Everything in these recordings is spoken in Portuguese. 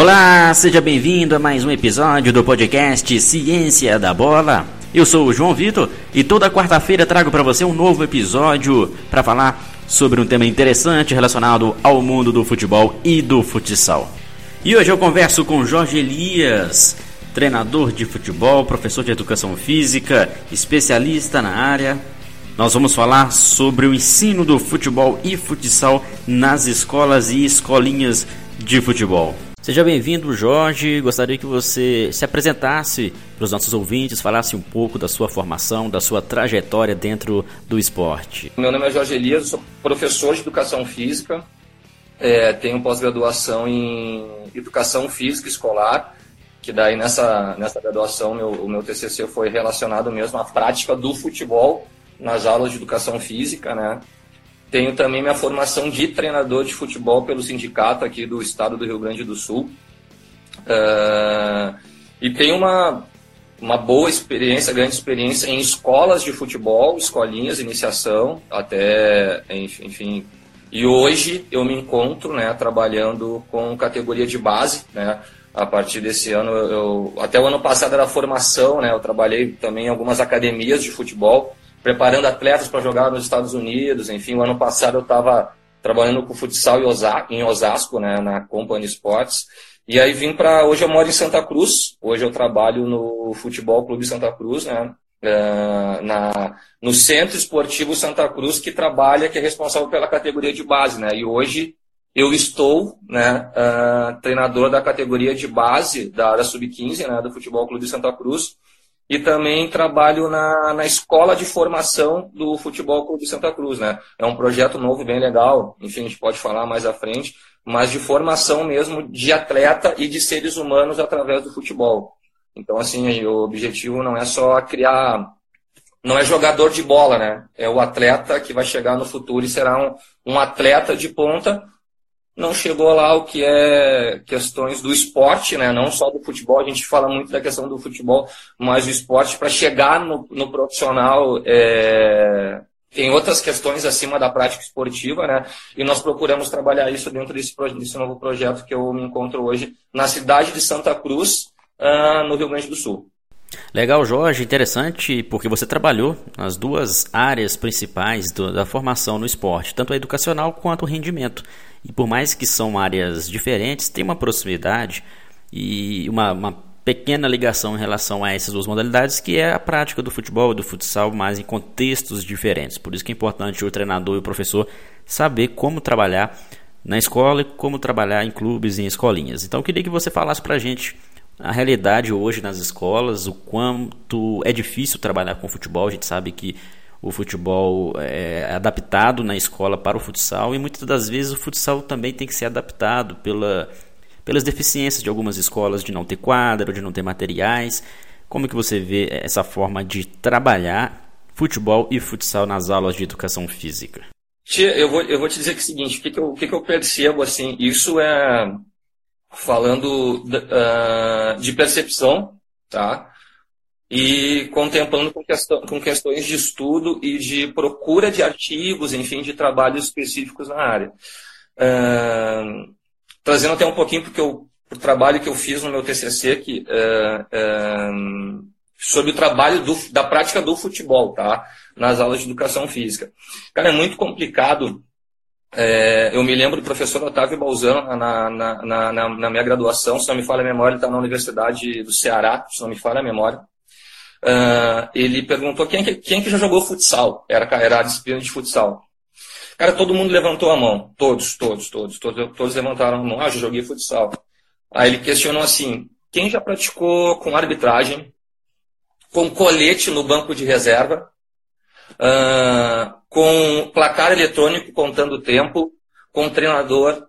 Olá, seja bem-vindo a mais um episódio do podcast Ciência da Bola. Eu sou o João Vitor e toda quarta-feira trago para você um novo episódio para falar sobre um tema interessante relacionado ao mundo do futebol e do futsal. E hoje eu converso com Jorge Elias, treinador de futebol, professor de educação física, especialista na área. Nós vamos falar sobre o ensino do futebol e futsal nas escolas e escolinhas de futebol. Seja bem-vindo, Jorge. Gostaria que você se apresentasse para os nossos ouvintes, falasse um pouco da sua formação, da sua trajetória dentro do esporte. Meu nome é Jorge Elias, sou professor de educação física, é, tenho pós-graduação em educação física escolar, que daí nessa, nessa graduação meu, o meu TCC foi relacionado mesmo à prática do futebol nas aulas de educação física, né? Tenho também minha formação de treinador de futebol pelo sindicato aqui do estado do Rio Grande do Sul. Uh, e tenho uma, uma boa experiência, grande experiência em escolas de futebol, escolinhas, iniciação, até, enfim. E hoje eu me encontro né, trabalhando com categoria de base, né? A partir desse ano, eu, até o ano passado era formação, né? Eu trabalhei também em algumas academias de futebol, preparando atletas para jogar nos Estados Unidos. Enfim, o ano passado eu estava trabalhando com futsal em Osasco, né, na Company Sports. E aí vim para. Hoje eu moro em Santa Cruz. Hoje eu trabalho no Futebol Clube Santa Cruz, né? Uh, na, no Centro Esportivo Santa Cruz, que trabalha, que é responsável pela categoria de base, né? E hoje eu estou, né, uh, treinador da categoria de base da, da Sub-15, né, do Futebol Clube Santa Cruz e também trabalho na, na escola de formação do Futebol Clube Santa Cruz, né? É um projeto novo, bem legal, enfim, a gente pode falar mais à frente, mas de formação mesmo de atleta e de seres humanos através do futebol. Então, assim, o objetivo não é só criar, não é jogador de bola, né? É o atleta que vai chegar no futuro e será um, um atleta de ponta não chegou lá o que é questões do esporte, né? não só do futebol, a gente fala muito da questão do futebol, mas do esporte para chegar no, no profissional é... tem outras questões acima da prática esportiva, né? E nós procuramos trabalhar isso dentro desse, desse novo projeto que eu me encontro hoje na cidade de Santa Cruz, uh, no Rio Grande do Sul. Legal, Jorge, interessante, porque você trabalhou nas duas áreas principais do, da formação no esporte, tanto a educacional quanto o rendimento. E por mais que são áreas diferentes, tem uma proximidade e uma, uma pequena ligação em relação a essas duas modalidades, que é a prática do futebol e do futsal, mas em contextos diferentes. Por isso que é importante o treinador e o professor saber como trabalhar na escola e como trabalhar em clubes e em escolinhas. Então eu queria que você falasse para a gente a realidade hoje nas escolas, o quanto é difícil trabalhar com futebol. A gente sabe que o futebol é adaptado na escola para o futsal e muitas das vezes o futsal também tem que ser adaptado pela, pelas deficiências de algumas escolas de não ter quadra, de não ter materiais. Como que você vê essa forma de trabalhar futebol e futsal nas aulas de educação física? Tia, eu vou, eu vou te dizer que é o seguinte, o que, que, eu, o que, que eu percebo, assim, isso é falando uh, de percepção, tá? e contemplando com, questão, com questões de estudo e de procura de artigos, enfim, de trabalhos específicos na área. Uh, trazendo até um pouquinho porque o trabalho que eu fiz no meu TCC que, uh, sobre o trabalho do, da prática do futebol, tá? Nas aulas de educação física. Cara, é muito complicado. É, eu me lembro do professor Otávio Balzano na, na, na, na, minha graduação, se não me falha a memória, ele está na Universidade do Ceará, se não me falha a memória uh, ele perguntou quem, quem que já jogou futsal. Era, era a disciplina de futsal. Cara, todo mundo levantou a mão. Todos, todos, todos, todos, todos levantaram a mão. Ah, já joguei futsal. Aí ele questionou assim: quem já praticou com arbitragem, com colete no banco de reserva, uh, com placar eletrônico contando o tempo, com treinador,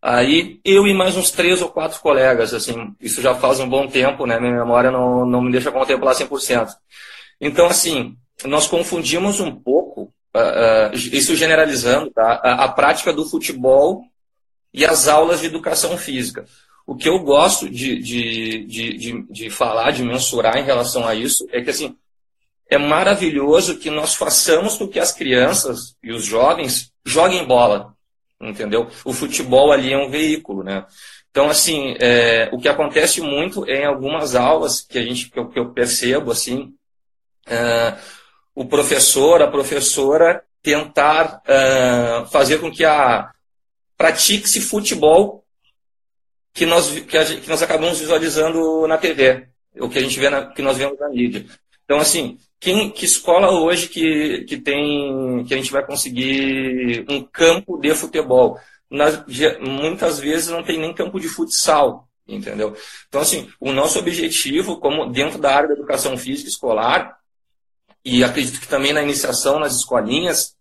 Aí eu e mais uns três ou quatro colegas, assim, isso já faz um bom tempo, né? Minha memória não, não me deixa contemplar 100%. Então, assim, nós confundimos um pouco, uh, uh, isso generalizando, tá? A, a, prática do futebol e as aulas de educação física. O que eu gosto de, de, de, de, de falar, de mensurar em relação a isso, é que, assim, é maravilhoso que nós façamos com que as crianças e os jovens joguem bola entendeu? O futebol ali é um veículo, né? Então, assim, é, o que acontece muito é em algumas aulas que a gente que eu, que eu percebo, assim, é, o professor, a professora tentar é, fazer com que a pratique-se futebol que nós, que, a, que, nós acabamos visualizando na TV, o que a gente vê na, que nós vemos na mídia. Então, assim, quem, que escola hoje que, que tem que a gente vai conseguir um campo de futebol? Nas, muitas vezes não tem nem campo de futsal, entendeu? Então, assim, o nosso objetivo, como dentro da área da educação física escolar, e acredito que também na iniciação nas escolinhas,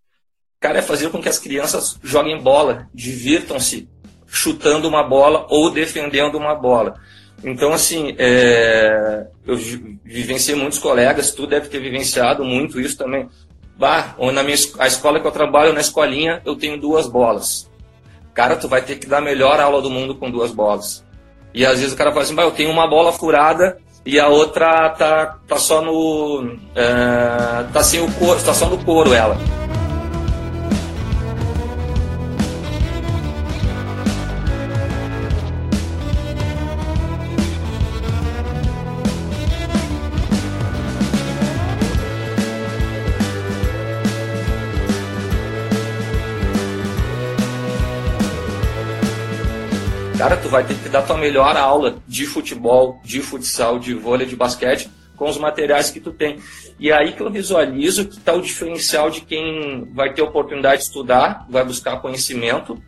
cara, é fazer com que as crianças joguem bola, divirtam-se chutando uma bola ou defendendo uma bola. Então, assim, é, eu vivenciei muitos colegas, tu deve ter vivenciado muito isso também. Bah, na minha, a escola que eu trabalho, na escolinha, eu tenho duas bolas. Cara, tu vai ter que dar a melhor aula do mundo com duas bolas. E às vezes o cara fala assim, bah, eu tenho uma bola furada e a outra tá, tá só no. É, tá sem o couro, tá só no couro ela. Dar tua melhor aula de futebol, de futsal, de vôlei, de basquete com os materiais que tu tem. E é aí que eu visualizo que está o diferencial de quem vai ter oportunidade de estudar, vai buscar conhecimento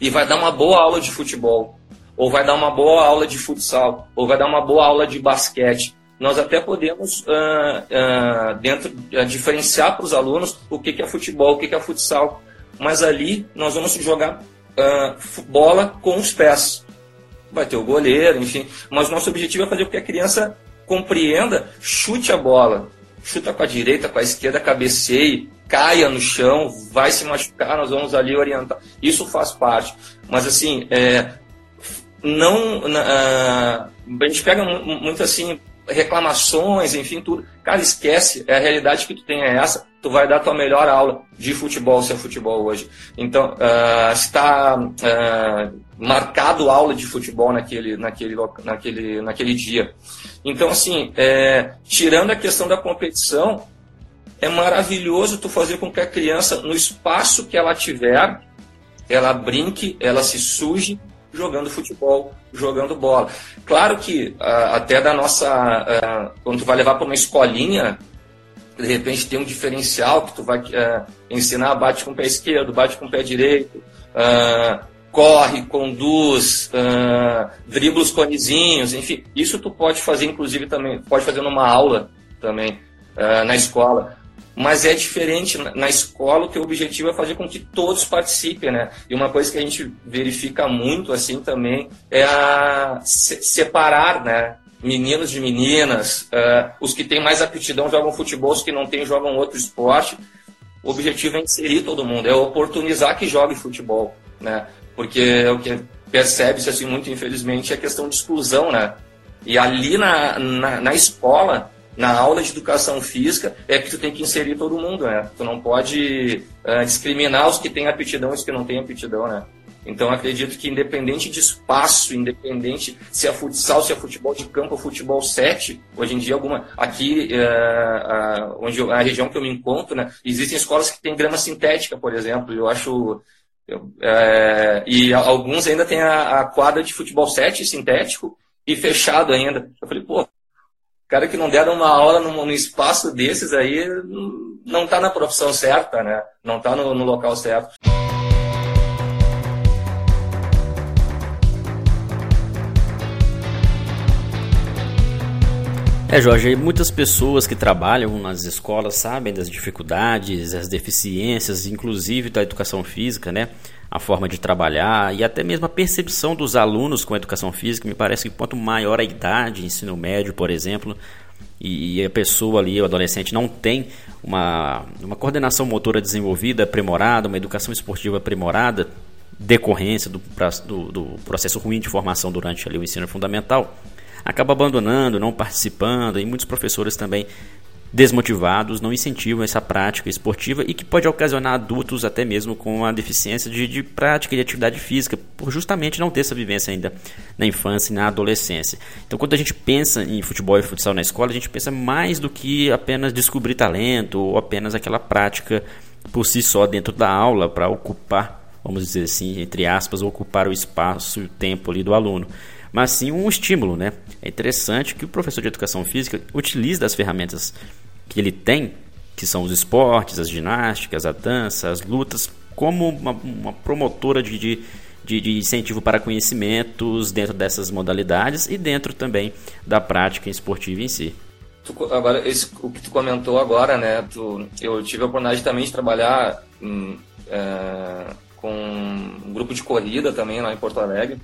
e vai dar uma boa aula de futebol, ou vai dar uma boa aula de futsal, ou vai dar uma boa aula de basquete. Nós até podemos uh, uh, dentro uh, diferenciar para os alunos o que, que é futebol, o que, que é futsal. Mas ali nós vamos jogar bola com os pés. Vai ter o goleiro, enfim. Mas nosso objetivo é fazer com que a criança compreenda, chute a bola. Chuta com a direita, com a esquerda, cabeceie, caia no chão, vai se machucar, nós vamos ali orientar. Isso faz parte. Mas assim, é, não. Uh, a gente pega muito assim, reclamações, enfim, tudo. Cara, esquece, é a realidade que tu tem é essa, tu vai dar tua melhor aula de futebol, se é futebol hoje. Então, uh, está uh, marcado aula de futebol naquele, naquele, naquele, naquele dia. Então, assim, é, tirando a questão da competição, é maravilhoso tu fazer com que a criança, no espaço que ela tiver, ela brinque, ela se suje, jogando futebol, jogando bola. Claro que uh, até da nossa. Uh, quando tu vai levar para uma escolinha, de repente tem um diferencial que tu vai uh, ensinar, bate com o pé esquerdo, bate com o pé direito, corre, conduz, dribla os conezinhos, enfim. Isso tu pode fazer, inclusive, também, pode fazer numa aula também, na escola mas é diferente na escola o teu objetivo é fazer com que todos participem, né? E uma coisa que a gente verifica muito assim também é a separar, né? Meninos de meninas, uh, os que têm mais aptidão jogam futebol, os que não têm jogam outro esporte. O objetivo é inserir todo mundo, é oportunizar que jogue futebol, né? Porque o que percebe-se assim muito infelizmente é a questão de exclusão, né? E ali na, na, na escola na aula de educação física é que tu tem que inserir todo mundo, né? Tu não pode uh, discriminar os que têm aptidão e os que não têm aptidão, né? Então acredito que independente de espaço, independente se é futsal, se é futebol de campo ou futebol 7, hoje em dia alguma aqui uh, onde eu, a região que eu me encontro, né, existem escolas que têm grama sintética, por exemplo. Eu acho eu, é, e alguns ainda têm a, a, quadra de futebol 7 sintético e fechado ainda. Eu falei, pô, cara que não deram uma aula num, num espaço desses aí não está na profissão certa, né? Não está no, no local certo. É, Jorge, muitas pessoas que trabalham nas escolas sabem das dificuldades, as deficiências, inclusive da educação física, né? a forma de trabalhar e até mesmo a percepção dos alunos com a educação física. Me parece que quanto maior a idade, ensino médio, por exemplo, e, a pessoa ali, o adolescente, não tem uma, uma coordenação motora desenvolvida, aprimorada, uma educação esportiva aprimorada, decorrência do, do, do processo ruim de formação durante ali, o ensino fundamental, acaba abandonando, não participando, e muitos professores também desmotivados, não incentivam essa prática esportiva e que pode ocasionar adultos até mesmo com a deficiência de, de prática de atividade física, por justamente não ter essa vivência ainda na infância e na adolescência. Então, quando a gente pensa em futebol e futsal na escola, a gente pensa mais do que apenas descobrir talento ou apenas aquela prática por si só dentro da aula para ocupar, vamos dizer assim, entre aspas, ocupar o espaço e o tempo ali do aluno mas sim um estímulo, né? É interessante que o professor de educação física utilize das ferramentas que ele tem, que são os esportes, as ginásticas, a dança, as lutas, como uma, uma promotora de, de, de, incentivo para conhecimentos dentro dessas modalidades e dentro também da prática esportiva em si. agora, esse, o que tu comentou agora, né? Tu, eu tive a oportunidade também de trabalhar em, é, com um grupo de corrida também lá em Porto Alegre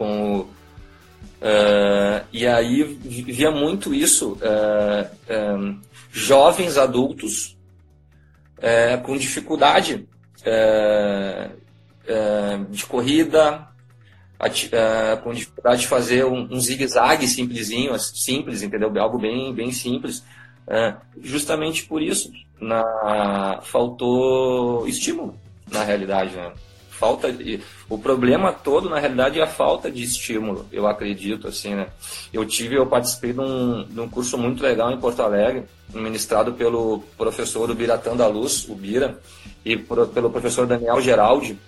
com uh, e aí via muito isso uh, um, jovens adultos uh, com dificuldade de corrida com dificuldade de fazer um, um zigue-zague simplesinho simples entendeu algo bem bem simples justamente por isso na faltou estímulo na realidade né? Falta de, o problema todo na realidade é a falta de estímulo eu acredito assim né? Eu tive eu participei de um, de um curso muito legal em Porto Alegre ministrado pelo professor Biratã da Luz o Bira e por, pelo professor Daniel Geraldi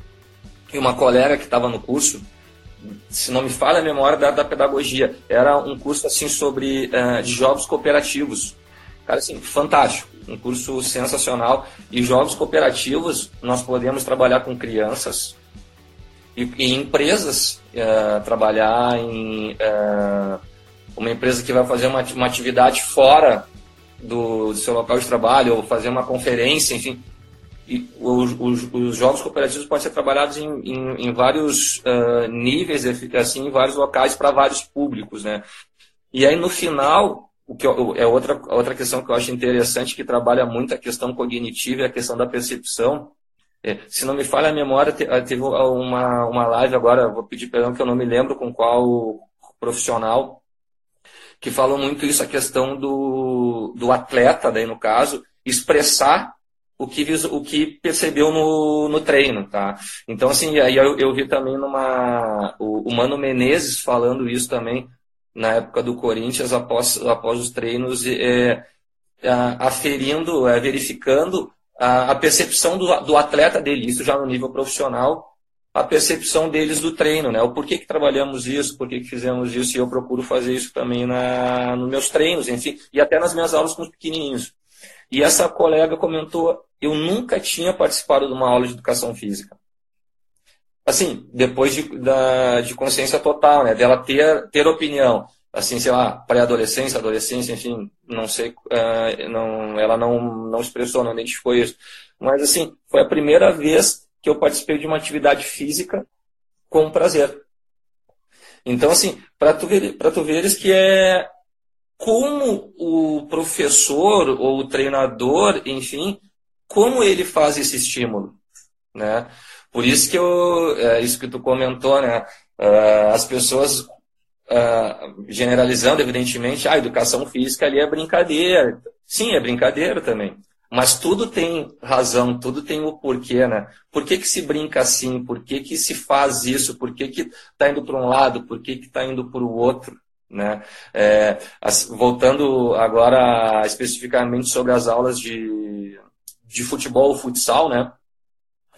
e uma colega que estava no curso se não me falha a memória da, da pedagogia. Era um curso assim sobre uh, de jogos cooperativos cara assim fantástico um curso sensacional. E jogos cooperativos, nós podemos trabalhar com crianças e, e empresas, uh, trabalhar em uh, uma empresa que vai fazer uma, uma atividade fora do, do, seu local de trabalho, ou fazer uma conferência, enfim. E os, os, os jogos cooperativos podem ser trabalhados em, em, em vários uh, níveis, assim, em vários locais para vários públicos, né? E aí no final o que é outra, outra questão que eu acho interessante, que trabalha muito a questão cognitiva e a questão da percepção. É, se não me falha a memória, ah, teve uma, uma live agora, vou pedir perdão que eu não me lembro com qual profissional, que falou muito isso, a questão do, do atleta, daí no caso, expressar o que, o que percebeu no, no treino, tá? Então, assim, aí eu, eu vi também numa... O, o Mano Menezes falando isso também, na época do Corinthians, após, após os treinos, é, aferindo, é, verificando a, a percepção do, do, atleta dele, isso já no nível profissional, a percepção deles do treino, né? O porquê que trabalhamos isso, por que fizemos isso, e eu procuro fazer isso também na, nos meus treinos, enfim, e até nas minhas aulas com os pequenininhos. E essa colega comentou, eu nunca tinha participado de uma aula de educação física assim, depois de, da, de consciência total, né? Dela ter, ter opinião. Assim, sei lá, pré-adolescência, adolescência, enfim, não sei, uh, não, ela não, não expressou, não identificou isso. Mas, assim, foi a primeira vez que eu participei de uma atividade física com prazer. Então, assim, para tu, ver, tu veres que é como o professor ou o treinador, enfim, como ele faz esse estímulo, né? Por isso que eu, é, isso que tu comentou, né? Uh, as pessoas uh, generalizando, evidentemente, a ah, educação física ali é brincadeira. Sim, é brincadeira também. Mas tudo tem razão, tudo tem o porquê, né? Por que, que se brinca assim? Por que, que se faz isso? Por que está indo para um lado? Por que está indo para o outro? Né? É, voltando agora especificamente sobre as aulas de, de futebol, futsal, né?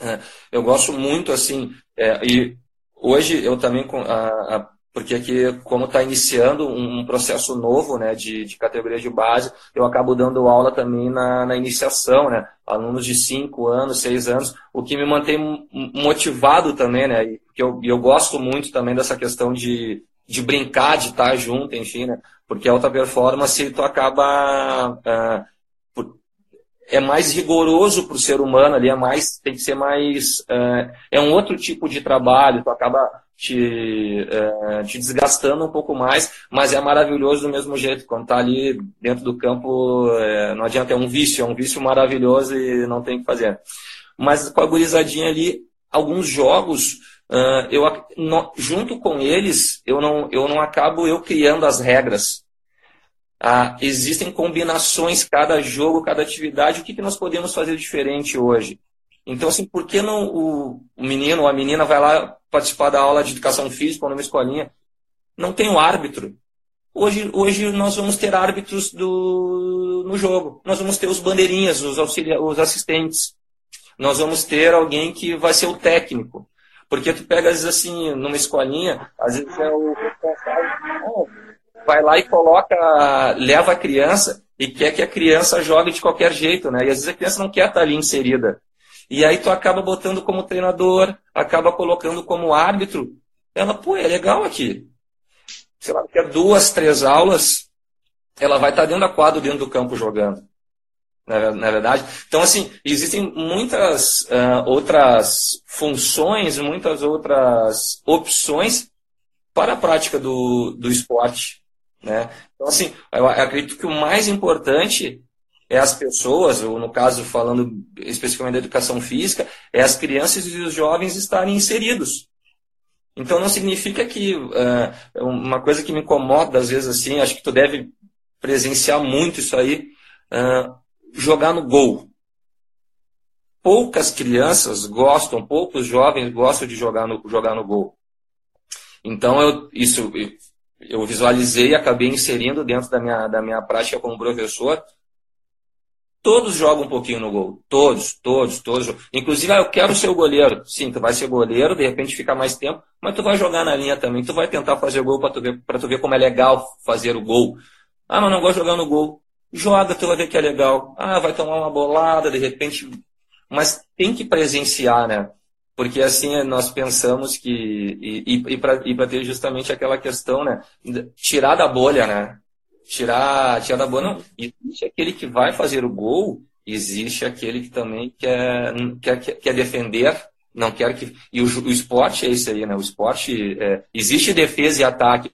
É, eu gosto muito, assim, é, e hoje eu também, a, a, porque aqui, como está iniciando um processo novo né, de, de categoria de base, eu acabo dando aula também na, na iniciação, né? Alunos de 5 anos, 6 anos, o que me mantém motivado também, né? E eu, eu gosto muito também dessa questão de, de brincar, de estar junto, enfim, né? Porque alta performance, tu acaba uh, é mais rigoroso para o ser humano ali, é mais, tem que ser mais. É, é um outro tipo de trabalho, tu acaba te, é, te desgastando um pouco mais, mas é maravilhoso do mesmo jeito. Quando tá ali dentro do campo, é, não adianta, é um vício, é um vício maravilhoso e não tem o que fazer. Mas com a gurizadinha ali, alguns jogos, uh, eu, no, junto com eles, eu não, eu não acabo eu criando as regras Ah, existem combinações, cada jogo, cada atividade. O que, que nós podemos fazer diferente hoje? Então, assim, por que não o, menino ou a menina vai lá participar da aula de educação física ou numa escolinha? Não tem o árbitro. Hoje, hoje nós vamos ter árbitros do, no jogo. Nós vamos ter os bandeirinhas, os, auxilia, os assistentes. Nós vamos ter alguém que vai ser o técnico. Porque tu pega, às vezes, assim, numa escolinha, às vezes é o vai lá e coloca, leva a criança e quer que a criança jogue de qualquer jeito, né? E às vezes a criança não quer estar ali inserida. E aí tu acaba botando como treinador, acaba colocando como árbitro. Ela, pô, é legal aqui sei lá, a duas, três aulas, ela vai estar dentro da quadra, dentro do campo jogando. Na, verdade? Então, assim, existem muitas uh, outras funções, muitas outras opções para a prática do, do esporte. Né? Então, assim, eu acredito que o mais importante é as pessoas, ou no caso, falando especificamente da educação física, é as crianças e os jovens estarem inseridos. Então não significa que uh, uma coisa que me incomoda às vezes assim, acho que tu deve presenciar muito isso aí, uh, jogar no gol. Poucas crianças gostam, poucos jovens gostam de jogar no, jogar no gol. Então eu, isso eu visualizei e acabei inserindo dentro da minha, da minha prática como professor Todos jogam um pouquinho no gol. Todos, todos, todos. Inclusive, ah, eu quero ser o goleiro. Sim, tu vai ser goleiro, de repente fica mais tempo, mas tu vai jogar na linha também. Tu vai tentar fazer gol para tu, ver, tu ver como é legal fazer o gol. Ah, mas não gosto de jogar no gol. Joga, tu vai ver que é legal. Ah, vai tomar uma bolada, de repente. Mas tem que presenciar, né? Porque assim nós pensamos que. E, e, e para ter justamente aquela questão, né? Tirar da bolha, né? tirar, tirar da boa, não. Existe aquele que vai fazer o gol, existe aquele que também quer, quer, quer defender, não quer que. E o, o esporte é isso aí, né? O esporte. É, existe defesa e ataque.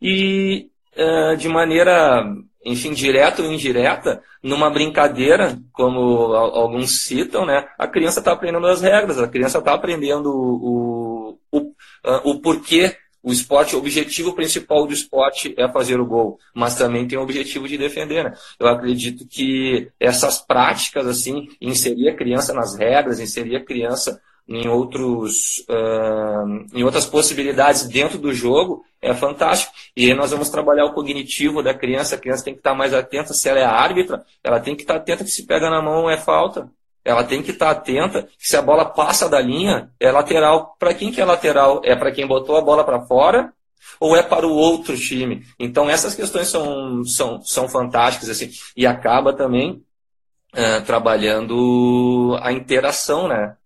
E é, de maneira, enfim, direta ou indireta, numa brincadeira, como alguns citam, né? A criança está aprendendo as regras, a criança está aprendendo o, o, o, o porquê o esporte, o objetivo principal do esporte é fazer o gol, mas também tem o objetivo de defender. Né? Eu acredito que essas práticas, assim, inserir a criança nas regras, inserir a criança em, outros, uh, em outras possibilidades dentro do jogo, é fantástico. E aí nós vamos trabalhar o cognitivo da criança. A criança tem que estar mais atenta se ela é árbitra, ela tem que estar atenta que se pega na mão é falta. Ela tem que estar atenta que se a bola passa da linha, é lateral. Para quem que é lateral? É para quem botou a bola para fora ou é para o outro time? Então essas questões são, são, são fantásticas assim e acaba também uh, trabalhando a interação, né?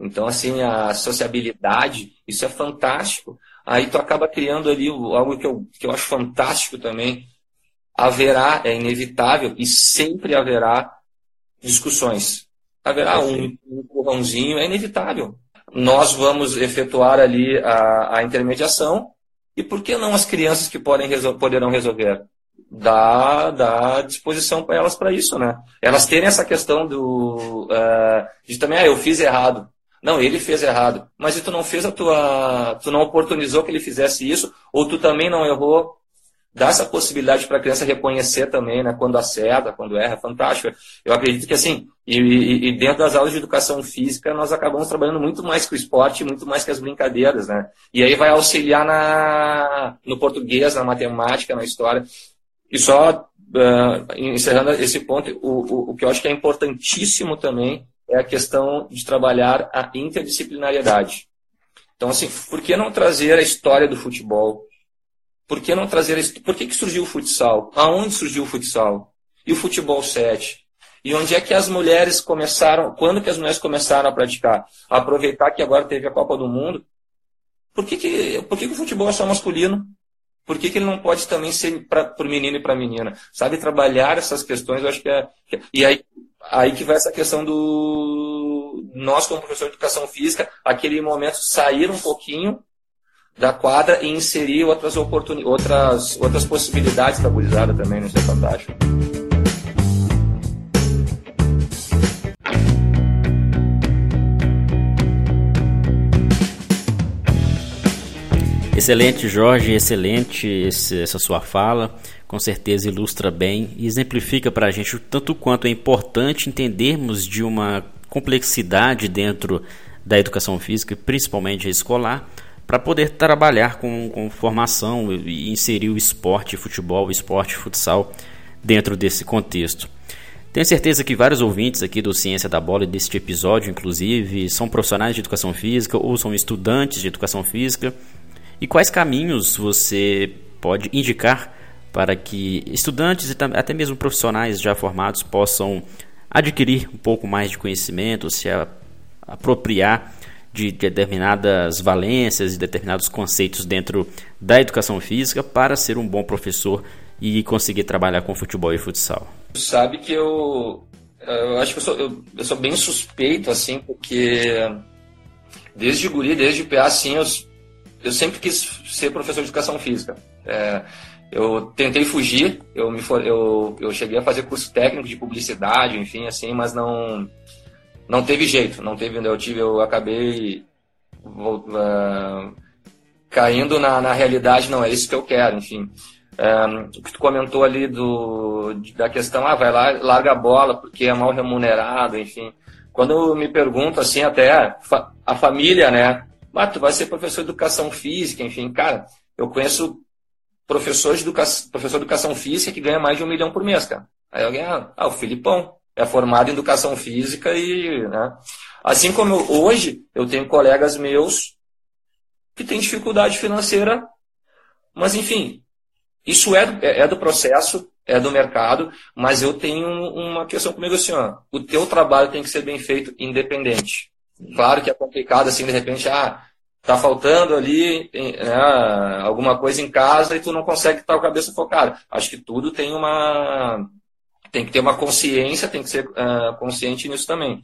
Então assim a sociabilidade, isso é fantástico. Aí tu acaba criando ali algo que eu, que eu acho fantástico também. Haverá, é inevitável e sempre haverá discussões haverá um empurrãozinho, é inevitável. Nós vamos efetuar ali a, a intermediação, e por que não as crianças que podem resol poderão resolver? Dá, dá disposição para elas para isso, né? Elas terem essa questão do, uh, de também, ah, eu fiz errado. Não, ele fez errado. Mas e tu não fez a tua. Tu não oportunizou que ele fizesse isso, ou tu também não errou dá essa possibilidade para a criança reconhecer também, né, quando acerta, quando erra, é fantástico. Eu acredito que assim, e, e, dentro das aulas de educação física, nós acabamos trabalhando muito mais com o esporte, muito mais que as brincadeiras, né? E aí vai auxiliar na, no português, na matemática, na história. E só uh, encerrando esse ponto, o, o, o que eu acho que é importantíssimo também é a questão de trabalhar a interdisciplinariedade. Então, assim, por que não trazer a história do futebol? Por que não trazer isso? Por que, que surgiu o futsal? Aonde surgiu o futsal? E o futebol 7? E onde é que as mulheres começaram, quando que as mulheres começaram a praticar? A aproveitar que agora teve a Copa do Mundo. Por que, que, por que, que o futebol é só masculino? Por que, que ele não pode também ser para o menino e para a menina? Sabe, trabalhar essas questões, eu acho que é. Que é e aí, aí que vai essa questão do. Nós, como professor de educação física, aquele momento sair um pouquinho da quadra e inserir outras oportunidades, outras, outras possibilidades para a também, isso é fantástico. Excelente, Jorge, excelente esse, essa sua fala. com certeza ilustra bem e exemplifica para a gente o tanto quanto é importante entendermos de uma complexidade dentro da educação física, principalmente escolar, para poder trabalhar com, com formação e inserir o esporte, futebol, o esporte, futsal dentro desse contexto. Tenho certeza que vários ouvintes aqui do Ciência da Bola e deste episódio, inclusive, são profissionais de educação física ou são estudantes de educação física. E quais caminhos você pode indicar para que estudantes e até mesmo profissionais já formados possam adquirir um pouco mais de conhecimento, se apropriar de determinadas valências e determinados conceitos dentro da educação física para ser um bom professor e conseguir trabalhar com futebol e futsal? Sabe que eu, eu acho que eu sou, eu, eu sou bem suspeito, assim, porque desde guri, desde PA, assim, eu, eu sempre quis ser professor de educação física. É, eu tentei fugir, eu, me for, eu, eu cheguei a fazer curso técnico de publicidade, enfim, assim, mas não não teve jeito, não teve, eu tive, eu acabei uh, caindo na, na realidade, não é isso que eu quero, enfim. Um, o que tu comentou ali do, da questão, ah, vai lá, larga a bola porque é mal remunerado, enfim. Quando me pergunto assim, até a família, né? Ah, tu vai ser professor de educação física, enfim, cara, eu conheço professor de, educa... professor de educação física que ganha mais de um milhão por mês, cara. Aí alguém, ah, ah, o Filipão é formado em educação física e, né? Assim como eu, hoje eu tenho colegas meus que têm dificuldade financeira, mas enfim, isso é, é, é do processo, é do mercado, mas eu tenho uma questão comigo assim, ó, o teu trabalho tem que ser bem feito independente. Claro que é complicado assim, de repente, ah, tá faltando ali né, alguma coisa em casa e tu não consegue estar com a cabeça focada. Acho que tudo tem uma tem que ter uma consciência, tem que ser uh, consciente nisso também.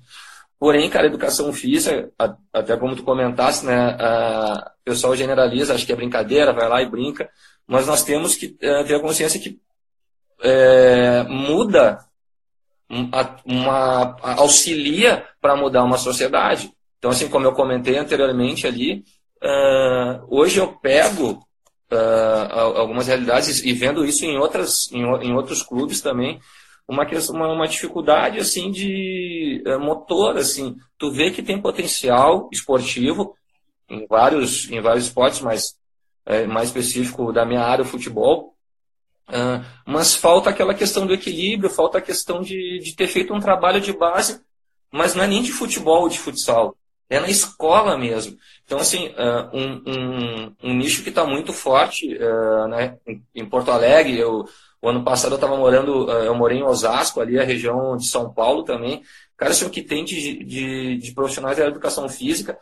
Porém, cara, educação física, até como tu comentaste, né, uh, o pessoal generaliza, acho que é brincadeira, vai lá e brinca, mas nós temos que uh, ter a consciência que é, muda, uma, uma auxilia para mudar uma sociedade. Então, assim, como eu comentei anteriormente ali, uh, hoje eu pego uh, algumas realidades e vendo isso em, outras, em, em outros clubes também, uma, uma, uma dificuldade assim de uh, motor, assim, tu vê que tem potencial esportivo em vários, em vários esportes, mas é, mais específico da minha área, o futebol, Uh, mas falta aquela questão do equilíbrio, falta a questão de, de ter feito um trabalho de base, mas não é nem de futebol de futsal é na escola mesmo. Então, assim, uh, um, um, um, nicho que está muito forte uh, né, em Porto Alegre. Eu, o ano passado eu estava morando, uh, eu morei em Osasco, ali a região de São Paulo também. Cara, assim, o que tem de, de, de profissionais da educação física,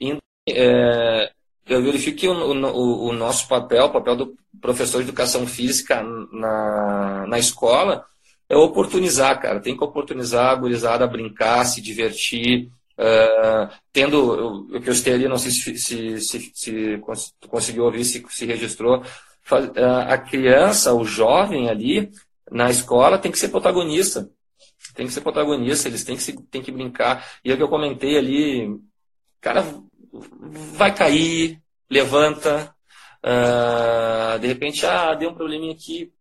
indo, é, eu verifico que o, o, o, nosso papel, o papel do professor de educação física na, na escola, é oportunizar, cara. Tem que oportunizar a gurizada a brincar, se divertir, Uh, tendo o que eu citei ali, não sei se, se, se, se conseguiu ouvir, se, se registrou, a criança, o jovem ali na escola tem que ser protagonista. Tem que ser protagonista, eles têm que, se, têm que brincar. E é o que eu comentei ali, cara, vai cair, levanta, uh, de repente, ah, deu um probleminha aqui.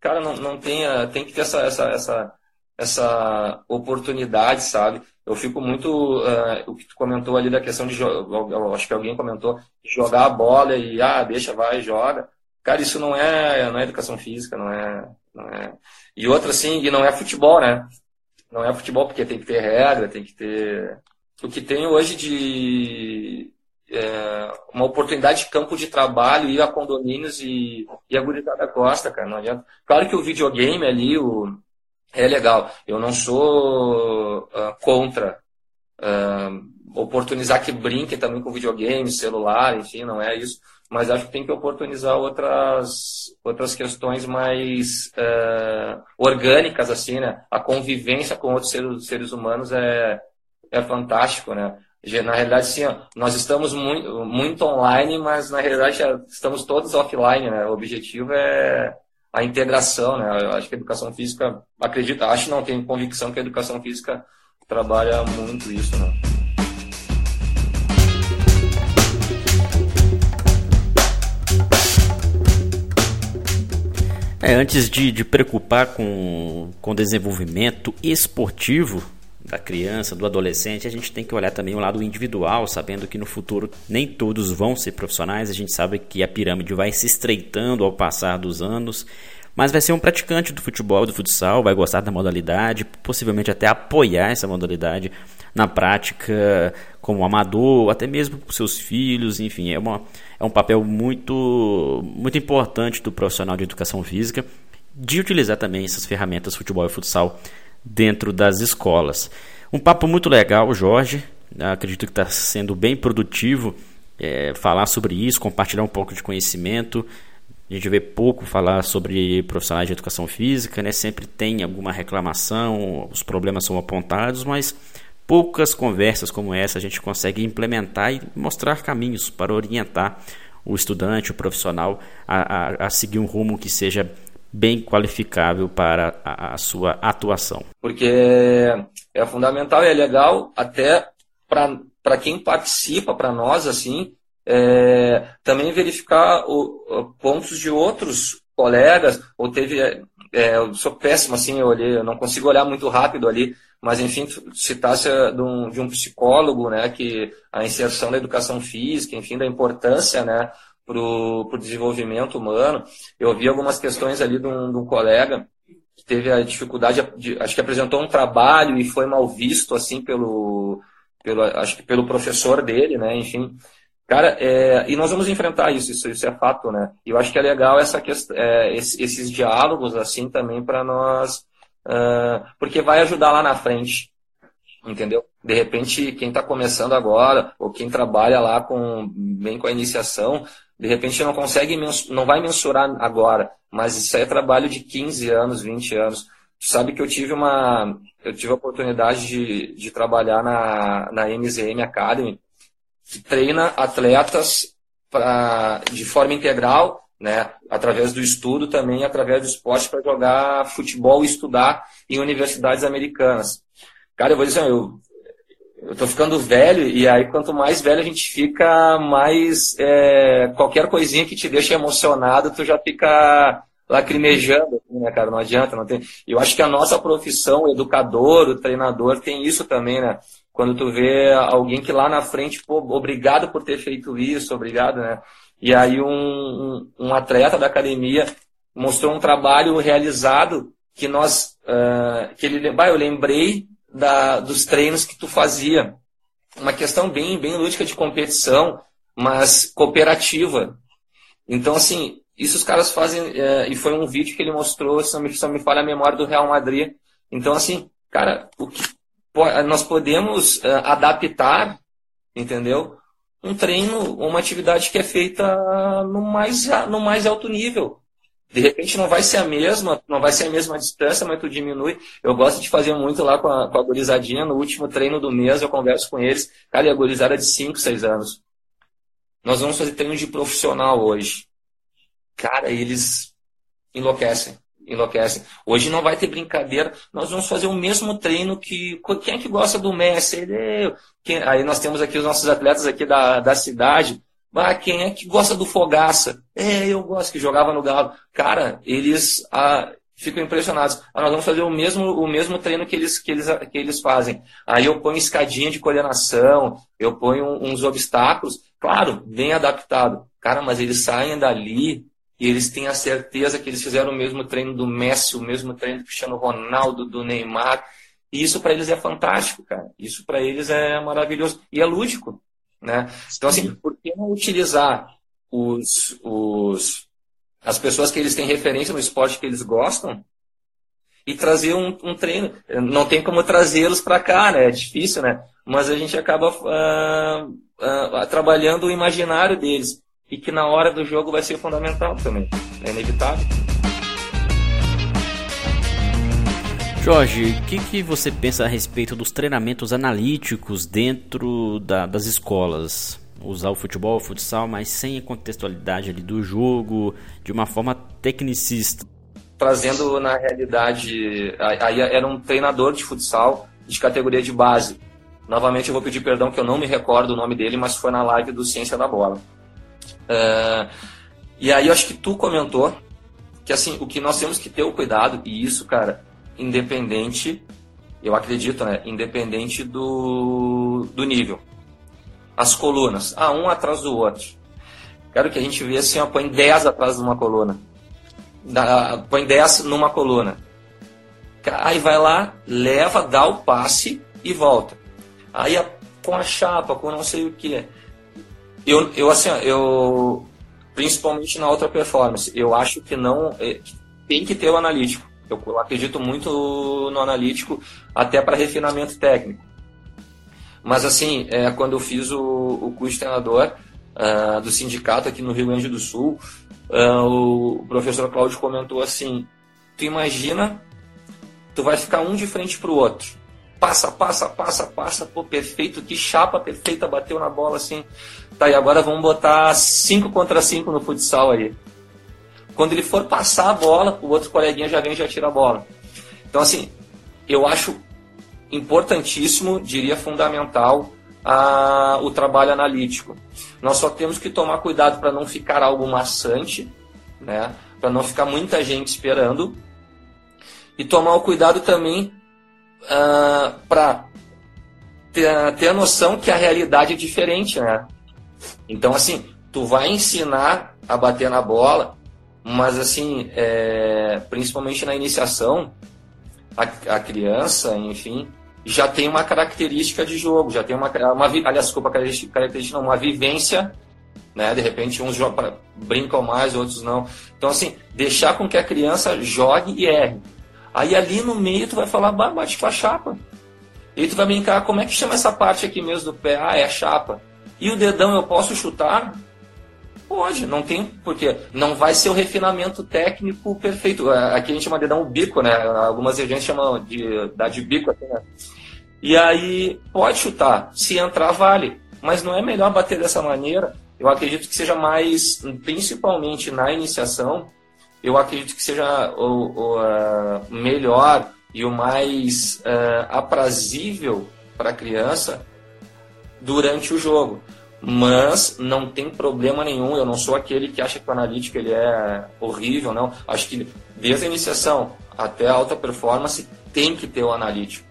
Cara, não, não tenha, tem que ter essa, essa, essa, essa oportunidade, sabe? eu fico muito. Uh, o que tu comentou ali da questão de. Acho que alguém comentou, jogar a bola e, ah, deixa, vai, joga. Cara, isso não é, não é educação física, não é, não é. E outra, assim, e não é futebol, né? Não é futebol, porque tem que ter regra, tem que ter. O que tem hoje de. É, uma oportunidade de campo de trabalho, ir a condomínios e, e a gurizada gosta, cara. Não adianta. Claro que o videogame ali, o, é legal. Eu não sou uh, contra uh, oportunizar que brinquem também com videogame, celular, enfim, não é isso. Mas acho que tem que oportunizar outras, outras questões mais uh, orgânicas, assim, né? A convivência com outros seres, seres humanos é, é fantástico, né? Na realidade, sim, nós estamos muito, muito online, mas na realidade estamos todos offline, né? O objetivo é, a integração, né? Eu acho que a educação física, acredito, acho não, tenho convicção que a educação física trabalha muito isso, né? É, antes de, de preocupar com, com desenvolvimento esportivo da criança, do adolescente, a gente tem que olhar também o lado individual, sabendo que no futuro nem todos vão ser profissionais. A gente sabe que a pirâmide vai se estreitando ao passar dos anos, mas vai ser um praticante do futebol, do futsal, vai gostar da modalidade, possivelmente até apoiar essa modalidade na prática como amador, até mesmo para seus filhos, enfim, é, uma, é um papel muito, muito importante do profissional de educação física de utilizar também essas ferramentas futebol e futsal dentro das escolas. Um papo muito legal, Jorge. Acredito que está sendo bem produtivo é, falar sobre isso, compartilhar um pouco de conhecimento. A gente vê pouco falar sobre profissionais de educação física, né? Sempre tem alguma reclamação, os problemas são apontados, mas poucas conversas como essa a gente consegue implementar e mostrar caminhos para orientar o estudante, o profissional a, a, a seguir um rumo que seja bem qualificável para a, a sua atuação. Porque é fundamental e é legal até para quem participa, para nós, assim, é, também verificar o, pontos de outros colegas, ou teve, é, eu sou péssimo assim, eu olhei, eu não consigo olhar muito rápido ali, mas enfim, citasse de um, de um psicólogo, né, que a inserção da educação física, enfim, da importância, né, para o desenvolvimento humano. Eu vi algumas questões ali de um, de um colega que teve a dificuldade, de, acho que apresentou um trabalho e foi mal visto, assim, pelo, pelo acho que pelo professor dele, né, enfim. Cara, é, e nós vamos enfrentar isso, isso, isso, é fato, né? E eu acho que é legal essa questão, é, esses, esses diálogos, assim, também para nós uh, porque vai ajudar lá na frente, entendeu? De repente, quem está começando agora, ou quem trabalha lá com bem com a iniciação, de repente não consegue, não vai mensurar agora, mas isso aí é trabalho de 15 anos, 20 anos. Tu sabe que eu tive uma, eu tive a oportunidade de, de trabalhar na, na MZM Academy, que treina atletas pra, de forma integral né, através do estudo também, através do esporte para jogar futebol e estudar em universidades americanas. Cara, eu vou dizer, eu, eu tô ficando velho e aí quanto mais velho a gente fica, mais é, qualquer coisinha que te deixa emocionado, tu já fica lacrimejando, assim, né, cara? Não adianta, não tem. Eu acho que a nossa profissão, o educador, o treinador, tem isso também, né? Quando tu vê alguém que lá na frente, pô, obrigado por ter feito isso, obrigado, né? E aí um, um, um atleta da academia mostrou um trabalho realizado que nós, uh, que ele, bah, eu lembrei da, dos treinos que tu fazia. Uma questão bem, bem lúdica de competição, mas cooperativa. Então, assim, isso os caras fazem, uh, e foi um vídeo que ele mostrou, se não me, se não me falha a memória, do Real Madrid. Então, assim, cara, o que, nós podemos uh, adaptar, entendeu? um treino, uma atividade que é feita no mais, no mais alto nível. De repente não vai ser a mesma, não vai ser a mesma distância, mas tu diminui. Eu gosto de fazer muito lá com a, com a gurizadinha. No último treino do mês eu converso com eles. Cara, e a gurizada é de 5, 6 anos. Nós vamos fazer treino de profissional hoje. Cara, eles enlouquecem enlouquecem. Hoje não vai ter brincadeira, nós vamos fazer o mesmo treino que. Quem é que gosta do Messi? Ele, quem, aí nós temos aqui os nossos atletas aqui da, da cidade. Ah, quem é que gosta do Fogaça? É, eu gosto, que jogava no Galo. Cara, eles ah, ficam impressionados. Ah, nós vamos fazer o mesmo, o mesmo treino que eles, que, eles, que eles fazem. Aí eu ponho escadinha de coordenação, eu ponho uns obstáculos. Claro, bem adaptado. Cara, mas eles saem dali e eles têm a certeza que eles fizeram o mesmo treino do Messi, o mesmo treino do Cristiano Ronaldo, do Neymar. E isso para eles é fantástico, cara. Isso para eles é maravilhoso. E é lúdico. Né? Então, assim, por que não utilizar os, os, as pessoas que eles têm referência no esporte que eles gostam e trazer um, um treino? Não tem como trazê-los para cá, né? É difícil, né? Mas a gente acaba uh, uh, trabalhando o imaginário deles e que na hora do jogo vai ser fundamental também. É inevitável. Jorge, o que, que você pensa a respeito dos treinamentos analíticos dentro da, das escolas? Usar o futebol, o futsal, mas sem a contextualidade ali do jogo, de uma forma tecnicista. Trazendo na realidade, aí era um treinador de futsal de categoria de base. Novamente eu vou pedir perdão que eu não me recordo o nome dele, mas foi na live do Ciência da Bola. Uh, e aí eu acho que tu comentou que assim, o que nós temos que ter o cuidado, e isso, cara, independente, eu acredito, né? Independente do, do nível. As colunas, ah, um atrás do outro. Quero que a gente veja assim, ó, põe 10 atrás de uma coluna. Dá, põe 10 numa coluna. Aí vai lá, leva, dá o passe e volta. Aí a, com a chapa, com não sei o que. Eu, eu assim, eu principalmente na outra performance, eu acho que não é, tem que ter o analítico. Eu, acredito muito no analítico até para refinamento técnico. Mas assim, é, quando eu fiz o, o curso treinador uh, do sindicato aqui no Rio Grande do Sul, uh, o professor Cláudio comentou assim: tu imagina, tu vai ficar um de frente para o outro passa, passa, passa, passa, pô, perfeito, que chapa perfeita, bateu na bola assim. Tá, e agora vamos botar 5 contra 5 no futsal aí. Quando ele for passar a bola, o outro coleguinha já vem e já tira a bola. Então, assim, eu acho importantíssimo, diria fundamental, a, o trabalho analítico. Nós só temos que tomar cuidado para não ficar algo maçante, né? para não ficar muita gente esperando. E tomar o cuidado também uh, ah, para ter, ter a noção que a realidade é diferente, né? Então, assim, tu vai ensinar a bater na bola, mas, assim, é, principalmente na iniciação, a, a, criança, enfim, já tem uma característica de jogo, já tem uma, uma aliás, desculpa, característica não, uma vivência, né? De repente uns jogam, brincam mais, outros não. Então, assim, deixar com que a criança jogue e erre. Aí ali no meio tu vai falar, bate com a chapa. E tu vai brincar, como é que chama essa parte aqui mesmo do pé? Ah, é a chapa. E o dedão eu posso chutar? Pode, não tem porque não vai ser o refinamento técnico perfeito. É, aqui a gente chama dedão o bico, né? Algumas regiões chamam de dar de bico aqui, né? E aí pode chutar, se entrar vale, mas não é melhor bater dessa maneira. Eu acredito que seja mais, principalmente na iniciação, eu acredito que seja o, o uh, melhor e o mais uh, aprazível para a criança durante o jogo. Mas não tem problema nenhum, eu não sou aquele que acha que o analítico ele é horrível, não. Acho que desde a iniciação até a alta performance tem que ter o analítico.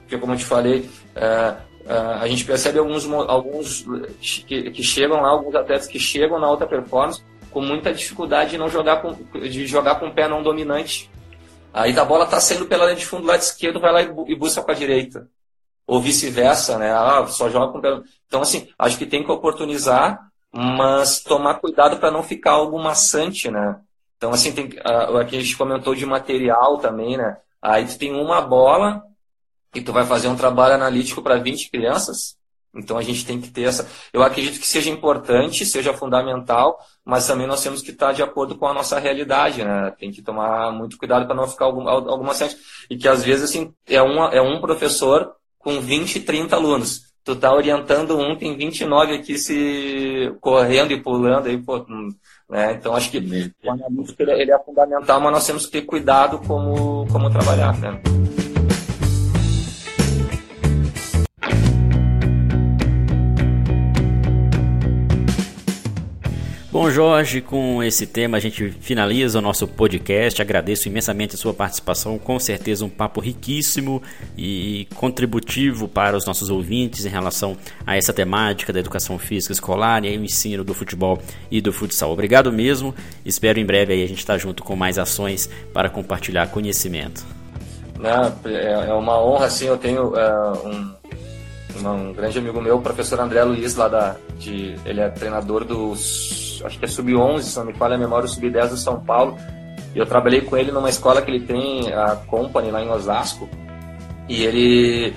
Porque, como eu te falei, uh, a gente percebe alguns, alguns que, que chegam lá, alguns atletas que chegam na alta performance com muita dificuldade de não jogar com, de jogar com o pé não dominante. Aí a bola está saindo pela linha de fundo do lado esquerdo, vai lá e busca para a direita. Ou vice-versa, né? Ah, só joga com o. Então, assim, acho que tem que oportunizar, mas tomar cuidado para não ficar algo maçante, né? Então, assim, tem, aqui a gente comentou de material também, né? Aí tu tem uma bola e tu vai fazer um trabalho analítico para 20 crianças, então a gente tem que ter essa. Eu acredito que seja importante, seja fundamental, mas também nós temos que estar de acordo com a nossa realidade, né? Tem que tomar muito cuidado para não ficar algum, alguma certa. E que às vezes assim, é, uma, é um professor com 20, 30 alunos. Tu tá orientando um, tem 29 aqui se correndo e pulando aí, pô, né? Então acho que o analítico ele é fundamental, mas nós temos que ter cuidado como, como trabalhar, né? Bom, Jorge, com esse tema a gente finaliza o nosso podcast. Agradeço imensamente a sua participação. Com certeza, um papo riquíssimo e contributivo para os nossos ouvintes em relação a essa temática da educação física escolar e o ensino do futebol e do futsal. Obrigado mesmo. Espero em breve aí a gente estar junto com mais ações para compartilhar conhecimento. É, é uma honra, assim. Eu tenho uh, um um grande amigo meu, o professor André Luiz, lá da, de, ele é treinador dos, acho que é sub-11, se não me falha a memória, sub-10 do São Paulo. E eu trabalhei com ele numa escola que ele tem, a Company, lá em Osasco. E ele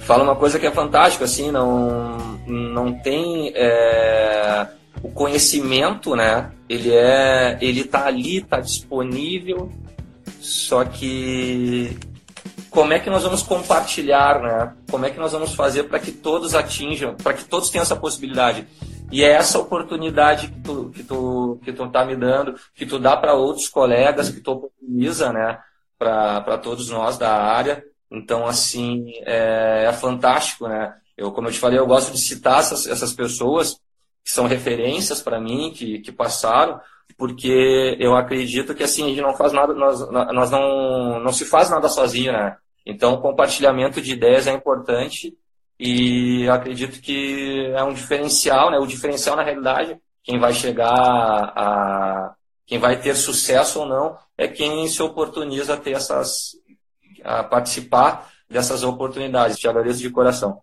fala uma coisa que é fantástica, assim, não, não tem é, o conhecimento, né? Ele é, ele tá ali, tá disponível, só que como é que nós vamos compartilhar, né? Como é que nós vamos fazer para que todos atinjam, para que todos tenham essa possibilidade? E é essa oportunidade que tu, que tu, que tu tá me dando, que tu dá para outros colegas, que tu oportuniza, né? Para todos nós da área. Então, assim, é, é, fantástico, né? Eu, como eu te falei, eu gosto de citar essas, essas pessoas que são referências para mim, que, que passaram, porque eu acredito que assim a gente não faz nada, nós, nós não, não se faz nada sozinho, né? Então, o compartilhamento de ideias é importante e acredito que é um diferencial, né? O diferencial na realidade, quem vai chegar a quem vai ter sucesso ou não é quem se oportuniza a ter essas a participar dessas oportunidades. Te agradeço de coração.